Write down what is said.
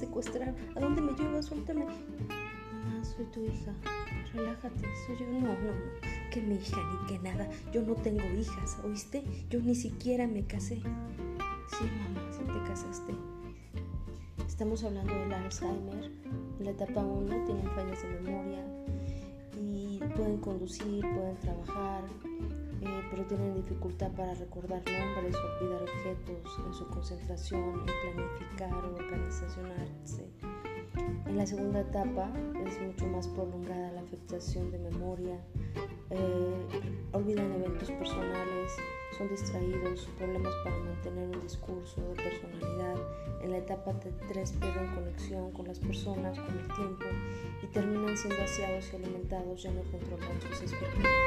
secuestrar. ¿A dónde me llevas? Suéltame. Mamá, soy tu hija. Relájate. Soy yo. No, no, no. Que mi hija ni que nada. Yo no tengo hijas, ¿oíste? Yo ni siquiera me casé. Sí, mamá, sí te casaste. Estamos hablando del Alzheimer. En la etapa 1 tienen fallas de memoria y pueden conducir, pueden trabajar, tienen dificultad para recordar nombres, olvidar objetos, en su concentración, en planificar o organizacionarse. En la segunda etapa es mucho más prolongada la afectación de memoria, eh, olvidan eventos personales, son distraídos, problemas para mantener un discurso de personalidad. En la etapa 3 pierden conexión con las personas, con el tiempo y terminan siendo aseados y alimentados, ya no controlan sus expectativas.